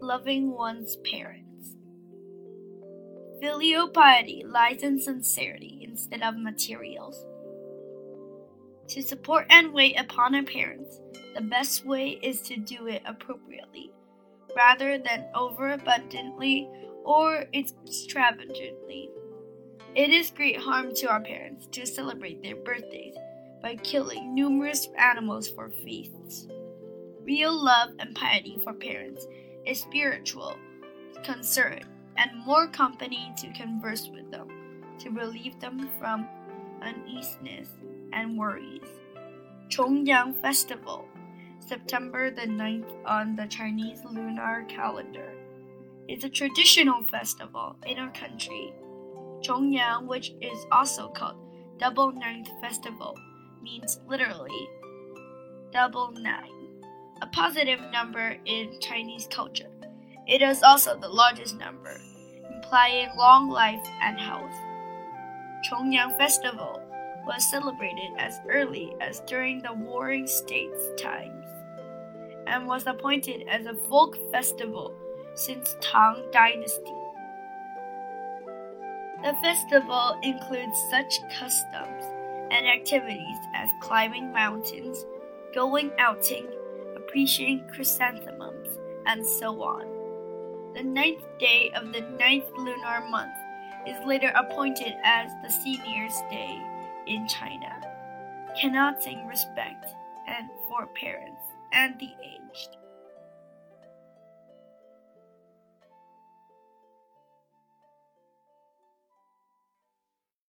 loving one's parents. Filial piety lies in sincerity instead of materials. To support and wait upon our parents, the best way is to do it appropriately, rather than overabundantly or extravagantly. It is great harm to our parents to celebrate their birthdays by killing numerous animals for feasts. Real love and piety for parents is spiritual concern and more company to converse with them, to relieve them from uneasiness and worries. Chongyang Festival, September the 9th on the Chinese lunar calendar, is a traditional festival in our country. Chongyang, which is also called Double Ninth Festival, means literally double nine a positive number in Chinese culture. It is also the largest number, implying long life and health. Chongyang Festival was celebrated as early as during the Warring States times and was appointed as a folk festival since Tang Dynasty. The festival includes such customs and activities as climbing mountains, going outing, appreciating chrysanthemums, and so on. The ninth day of the ninth lunar month is later appointed as the Seniors' Day in China, connoting respect and for parents and the aged.